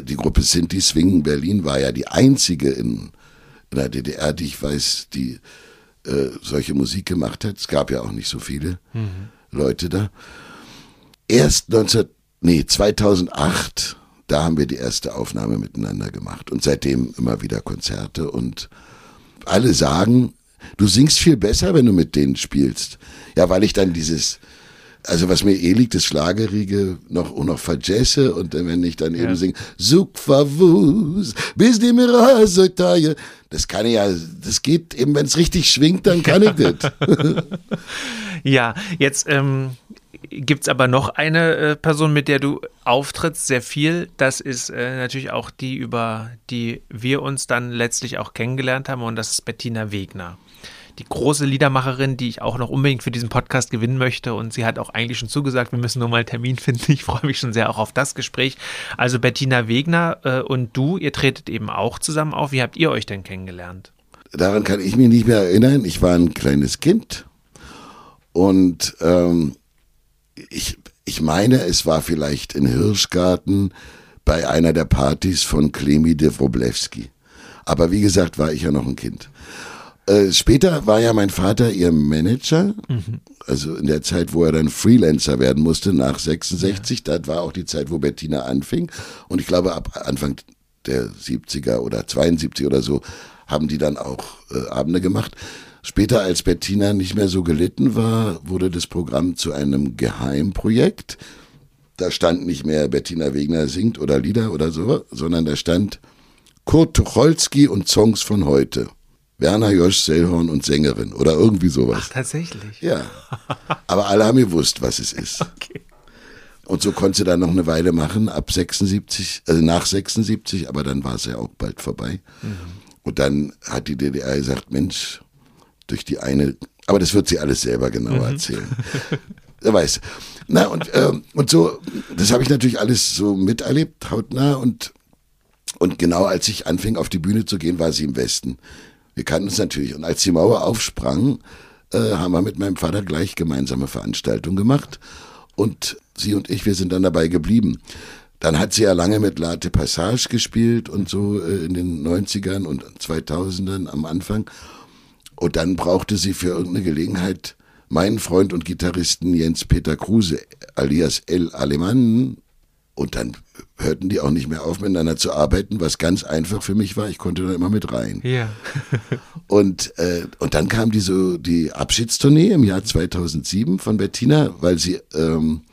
C: die Gruppe Sinti Swingen Berlin war ja die einzige in, in der DDR, die ich weiß, die äh, solche Musik gemacht hat. Es gab ja auch nicht so viele Leute da. Erst 19, nee, 2008, da haben wir die erste Aufnahme miteinander gemacht und seitdem immer wieder Konzerte und alle sagen, du singst viel besser, wenn du mit denen spielst. Ja, weil ich dann dieses, also was mir eh liegt, das Schlagerige noch, noch vergesse und wenn ich dann eben singe, Suk favus, bis die mir so teuer. Das kann ich ja, das geht eben, wenn es richtig schwingt, dann kann ich das.
B: Ja, jetzt ähm, gibt es aber noch eine äh, Person, mit der du auftrittst, sehr viel. Das ist äh, natürlich auch die, über die wir uns dann letztlich auch kennengelernt haben, und das ist Bettina Wegner. Die große Liedermacherin, die ich auch noch unbedingt für diesen Podcast gewinnen möchte. Und sie hat auch eigentlich schon zugesagt, wir müssen nur mal einen Termin finden. Ich freue mich schon sehr auch auf das Gespräch. Also Bettina Wegner äh, und du, ihr tretet eben auch zusammen auf. Wie habt ihr euch denn kennengelernt?
C: Daran kann ich mich nicht mehr erinnern. Ich war ein kleines Kind und ähm, ich, ich meine, es war vielleicht in Hirschgarten bei einer der Partys von Klemi de Wroblewski. Aber wie gesagt, war ich ja noch ein Kind. Äh, später war ja mein Vater ihr Manager, also in der Zeit, wo er dann Freelancer werden musste, nach 66. Das war auch die Zeit, wo Bettina anfing. Und ich glaube, ab Anfang der 70er oder 72 oder so haben die dann auch äh, Abende gemacht. Später, als Bettina nicht mehr so gelitten war, wurde das Programm zu einem Geheimprojekt. Da stand nicht mehr Bettina Wegner singt oder Lieder oder so, sondern da stand Kurt Tucholsky und Songs von heute. Werner Josch Sellhorn und Sängerin oder irgendwie sowas.
B: Tatsächlich.
C: Ja. Aber alle haben gewusst, was es ist.
B: Okay.
C: Und so konnte sie dann noch eine Weile machen, ab 76, also nach 76, aber dann war es ja auch bald vorbei. Und dann hat die DDR gesagt, Mensch, durch die eine, aber das wird sie alles selber genauer erzählen. Wer weiß. Na, und, ähm, und so, das habe ich natürlich alles so miterlebt, hautnah und, und genau als ich anfing, auf die Bühne zu gehen, war sie im Westen. Wir kannten uns natürlich. Und als die Mauer aufsprang, äh, haben wir mit meinem Vater gleich gemeinsame Veranstaltungen gemacht. Und sie und ich, wir sind dann dabei geblieben. Dann hat sie ja lange mit Late Passage gespielt und so äh, in den 90ern und 2000ern am Anfang. Und dann brauchte sie für irgendeine Gelegenheit meinen Freund und Gitarristen Jens Peter Kruse, alias El Alemann. Und dann hörten die auch nicht mehr auf, miteinander zu arbeiten, was ganz einfach für mich war. Ich konnte dann immer mit rein.
B: Ja.
C: Und, äh, und dann kam die, so, die Abschiedstournee im Jahr 2007 von Bettina, weil sie ähm,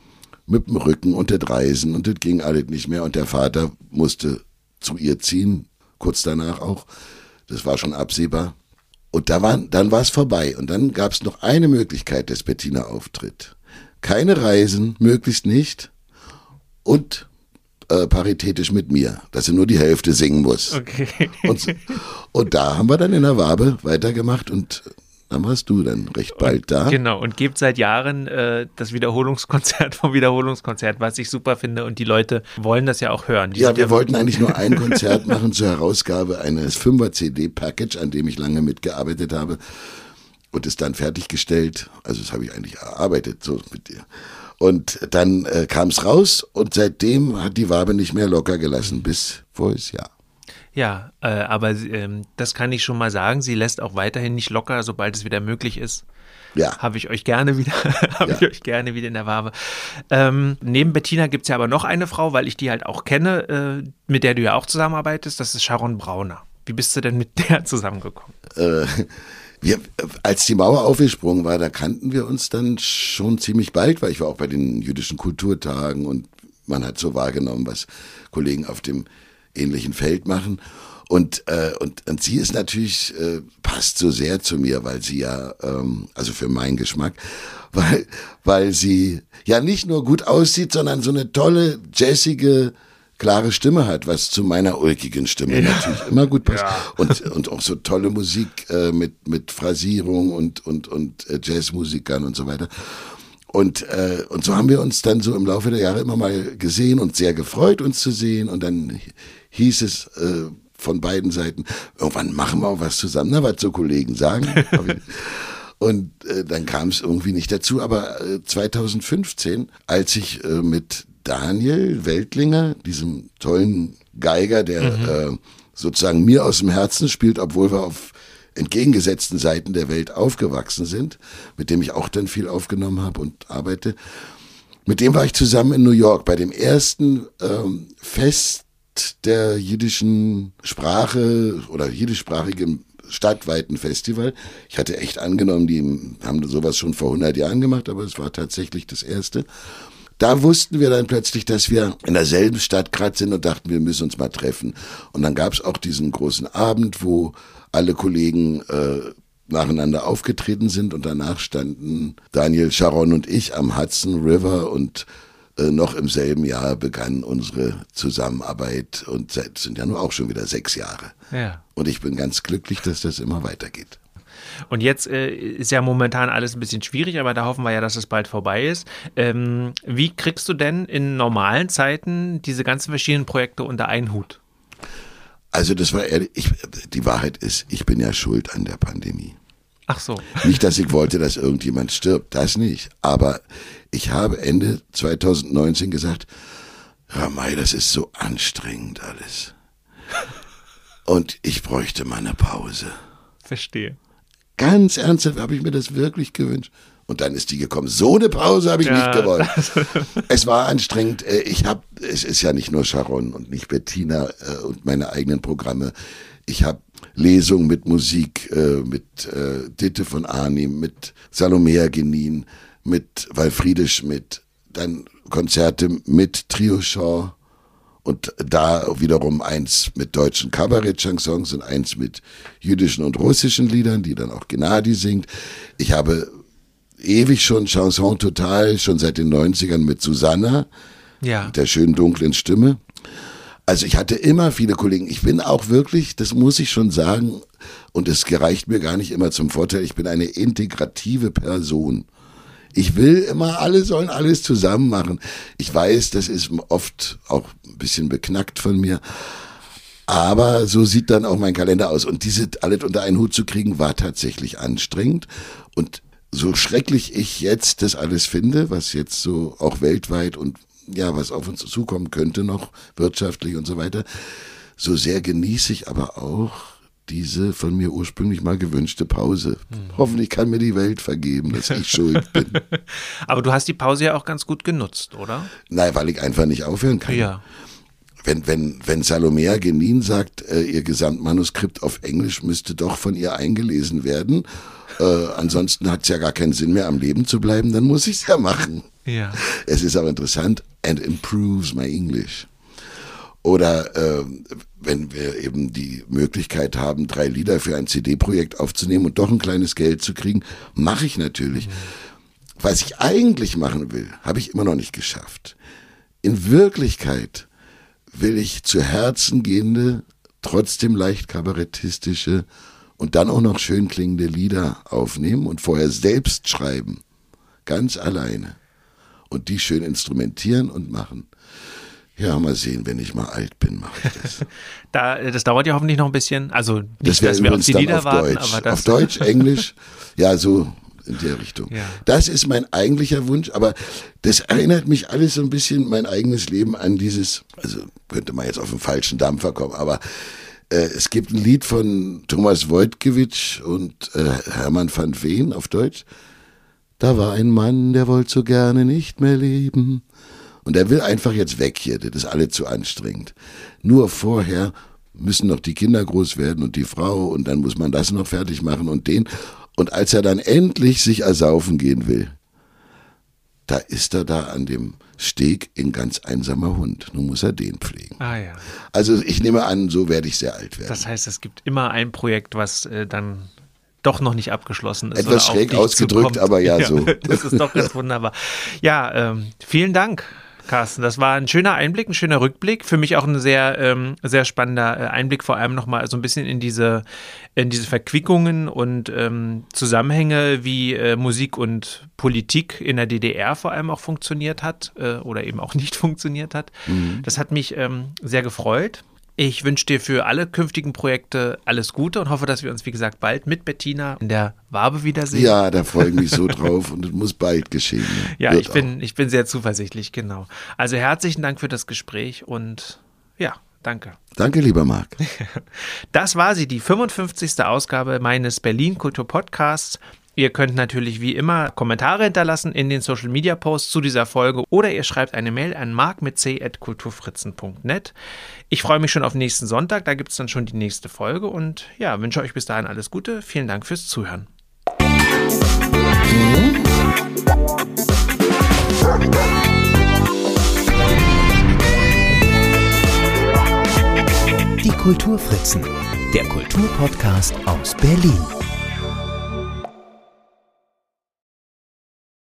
C: mit dem Rücken und das Reisen und das ging alles nicht mehr. Und der Vater musste zu ihr ziehen, kurz danach auch. Das war schon absehbar. Und da war, dann war es vorbei. Und dann gab es noch eine Möglichkeit, dass Bettina auftritt. Keine Reisen, möglichst nicht. Und äh, paritätisch mit mir, dass sie nur die Hälfte singen muss.
B: Okay.
C: Und, und da haben wir dann in der Wabe weitergemacht und dann warst du dann recht bald da.
B: Genau, und gebt seit Jahren äh, das Wiederholungskonzert vom Wiederholungskonzert, was ich super finde. Und die Leute wollen das ja auch hören. Die
C: Ja, wir wollten eigentlich nur ein Konzert machen zur Herausgabe eines 5er-CD-Package, an dem ich lange mitgearbeitet habe und ist dann fertiggestellt. Also das habe ich eigentlich erarbeitet, so mit dir. Und dann äh, kam es raus und seitdem hat die Wabe nicht mehr locker gelassen, bis voriges Jahr.
B: Ja, äh, aber ähm, das kann ich schon mal sagen. Sie lässt auch weiterhin nicht locker, sobald es wieder möglich ist.
C: Ja.
B: Habe ich euch gerne wieder, habe
C: Ja.
B: ich euch gerne wieder in der Wabe. Ähm, neben Bettina gibt es ja aber noch eine Frau, weil ich die halt auch kenne, äh, mit der du ja auch zusammenarbeitest. Das ist Sharon Brauner. Wie bist du denn mit der zusammengekommen?
C: äh, wir, als die Mauer aufgesprungen war, da kannten wir uns dann schon ziemlich bald, weil ich war auch bei den jüdischen Kulturtagen und man hat so wahrgenommen, was Kollegen auf dem ähnlichen Feld machen. Und, äh, und, und sie ist natürlich, äh, passt so sehr zu mir, weil sie ja, ähm, also für meinen Geschmack, weil, weil sie ja nicht nur gut aussieht, sondern so eine tolle, jazzige, klare Stimme hat, was zu meiner ulkigen Stimme natürlich immer gut passt. Und, und auch so tolle Musik äh, mit, mit Phrasierung und, und, und äh, Jazzmusikern und so weiter. Und, äh, und so haben wir uns dann so im Laufe der Jahre immer mal gesehen und sehr gefreut, uns zu sehen. Und dann hieß es äh, von beiden Seiten, irgendwann machen wir auch was zusammen, na, was so Kollegen sagen. Und äh, dann kam es irgendwie nicht dazu. Aber äh, 2015, als ich äh, mit Daniel Weltlinger, diesem tollen Geiger, der äh, sozusagen mir aus dem Herzen spielt, obwohl wir auf entgegengesetzten Seiten der Welt aufgewachsen sind, mit dem ich auch dann viel aufgenommen habe und arbeite. Mit dem war ich zusammen in New York bei dem ersten ähm, Fest der jiddischen Sprache oder jiddischsprachigen stadtweiten Festival. Ich hatte echt angenommen, die haben sowas schon vor 100 Jahren gemacht, aber es war tatsächlich das erste. Da wussten wir dann plötzlich, dass wir in derselben Stadt gerade sind und dachten, wir müssen uns mal treffen. Und dann gab es auch diesen großen Abend, wo alle Kollegen äh, nacheinander aufgetreten sind und danach standen Daniel, Sharon und ich am Hudson River und noch im selben Jahr begann unsere Zusammenarbeit und seit sind ja nur auch schon wieder sechs Jahre.
B: Ja.
C: Und ich bin ganz glücklich, dass das immer weitergeht.
B: Und jetzt äh, ist ja momentan alles ein bisschen schwierig, aber da hoffen wir ja, dass es bald vorbei ist. Ähm, wie kriegst du denn in normalen Zeiten diese ganzen verschiedenen Projekte unter einen Hut?
C: Also das war ehrlich, ich, die Wahrheit ist, ich bin ja schuld an der Pandemie.
B: Ach so.
C: Nicht, dass ich wollte, dass irgendjemand stirbt, das nicht. Aber ich habe Ende 2019 gesagt, mal, das ist so anstrengend alles. Und ich bräuchte mal eine Pause.
B: Verstehe.
C: Ganz ernsthaft habe ich mir das wirklich gewünscht. Und dann ist die gekommen. So eine Pause habe ich
B: Ja,
C: nicht gewollt. Es war anstrengend. Äh, Ich habe, es ist ja nicht nur Sharon und nicht Bettina äh, und meine eigenen Programme. Ich habe Lesungen mit Musik, äh, mit Ditte von Arnim, mit Salomea Genin, mit Walfriede Schmidt, dann Konzerte mit Trio Shaw und da wiederum eins mit deutschen Kabarett-Chansons und eins mit jüdischen und russischen Liedern, die dann auch Gennady singt. Ich habe ewig schon Chanson total, schon seit den 90ern mit Susanna,
B: Ja.
C: mit der schönen dunklen Stimme. Also ich hatte immer viele Kollegen. Ich bin auch wirklich, das muss ich schon sagen, und es gereicht mir gar nicht immer zum Vorteil, ich bin eine integrative Person. Ich will immer, alle sollen alles zusammen machen. Ich weiß, das ist oft auch ein bisschen beknackt von mir. Aber so sieht dann auch mein Kalender aus. Und diese alles unter einen Hut zu kriegen, war tatsächlich anstrengend. Und so schrecklich ich jetzt das alles finde, was jetzt so auch weltweit und ja, was auf uns zukommen könnte noch, wirtschaftlich und so weiter, so sehr genieße ich aber auch diese von mir ursprünglich mal gewünschte Pause. Hoffentlich kann mir die Welt vergeben, dass ich schuld bin.
B: Aber du hast die Pause ja auch ganz gut genutzt, oder?
C: Nein, weil ich einfach nicht aufhören kann.
B: Ja.
C: Wenn, wenn, wenn Salomea Genin sagt, äh, ihr Gesamtmanuskript auf Englisch müsste doch von ihr eingelesen werden, äh, ansonsten hat es ja gar keinen Sinn mehr, am Leben zu bleiben, dann muss ich es ja machen.
B: Ja.
C: Es ist aber interessant and improves my English. Oder äh, wenn wir eben die Möglichkeit haben, drei Lieder für ein CD-Projekt aufzunehmen und doch ein kleines Geld zu kriegen, mache ich natürlich. Mhm. Was ich eigentlich machen will, habe ich immer noch nicht geschafft. In Wirklichkeit will ich zu Herzen gehende, trotzdem leicht kabarettistische und dann auch noch schön klingende Lieder aufnehmen und vorher selbst schreiben. Ganz alleine. Und die schön instrumentieren und machen. Ja, mal sehen, wenn ich mal alt bin, mache ich das.
B: da, das dauert ja hoffentlich noch ein bisschen. Also nicht,
C: das dass wir auf die Lieder auf warten, Deutsch. Auf Deutsch, Englisch, ja, so in der Richtung. Ja. Das ist mein eigentlicher Wunsch, aber das erinnert mich alles so ein bisschen mein eigenes Leben an dieses, also könnte man jetzt auf den falschen Dampfer kommen, aber äh, es gibt ein Lied von Thomas Wojtkiewicz und äh, Hermann van Veen auf Deutsch. Da war ein Mann, der wollte so gerne nicht mehr leben. Und er will einfach jetzt weg hier, das ist alle zu anstrengend. Nur vorher müssen noch die Kinder groß werden und die Frau und dann muss man das noch fertig machen und den. Und als er dann endlich sich ersaufen gehen will, da ist er da an dem Steg in ganz einsamer Hund. Nun muss er den pflegen.
B: Ah ja.
C: Also ich nehme an, so werde ich sehr alt werden.
B: Das heißt, es gibt immer ein Projekt, was äh, dann doch noch nicht abgeschlossen ist.
C: Etwas schräg ausgedrückt, aber ja, ja, so.
B: Das ist doch ganz wunderbar. Ja, ähm, vielen Dank Carsten. Das war ein schöner Einblick, ein schöner Rückblick. Für mich auch ein sehr, ähm, sehr spannender äh, Einblick, vor allem nochmal so ein bisschen in diese, in diese Verquickungen und ähm, Zusammenhänge, wie äh, Musik und Politik in der DDR vor allem auch funktioniert hat äh, oder eben auch nicht funktioniert hat. Mhm. Das hat mich ähm, sehr gefreut. Ich wünsche dir für alle künftigen Projekte alles Gute und hoffe, dass wir uns, wie gesagt, bald mit Bettina in der Wabe wiedersehen.
C: Ja, da freue ich mich so drauf und es muss bald geschehen.
B: Ja, ja ich bin, ich bin sehr zuversichtlich, genau. Also herzlichen Dank für das Gespräch und ja, danke.
C: Danke, lieber Marc.
B: Das war sie, die 55. Ausgabe meines Berlin Kultur Podcasts. Ihr könnt natürlich wie immer Kommentare hinterlassen in den Social Media Posts zu dieser Folge oder ihr schreibt eine Mail an mark mit c.kulturfritzen.net. Ich freue mich schon auf nächsten Sonntag, da gibt es dann schon die nächste Folge und ja, wünsche euch bis dahin alles Gute. Vielen Dank fürs Zuhören.
A: Die Kulturfritzen, der Kulturpodcast aus Berlin.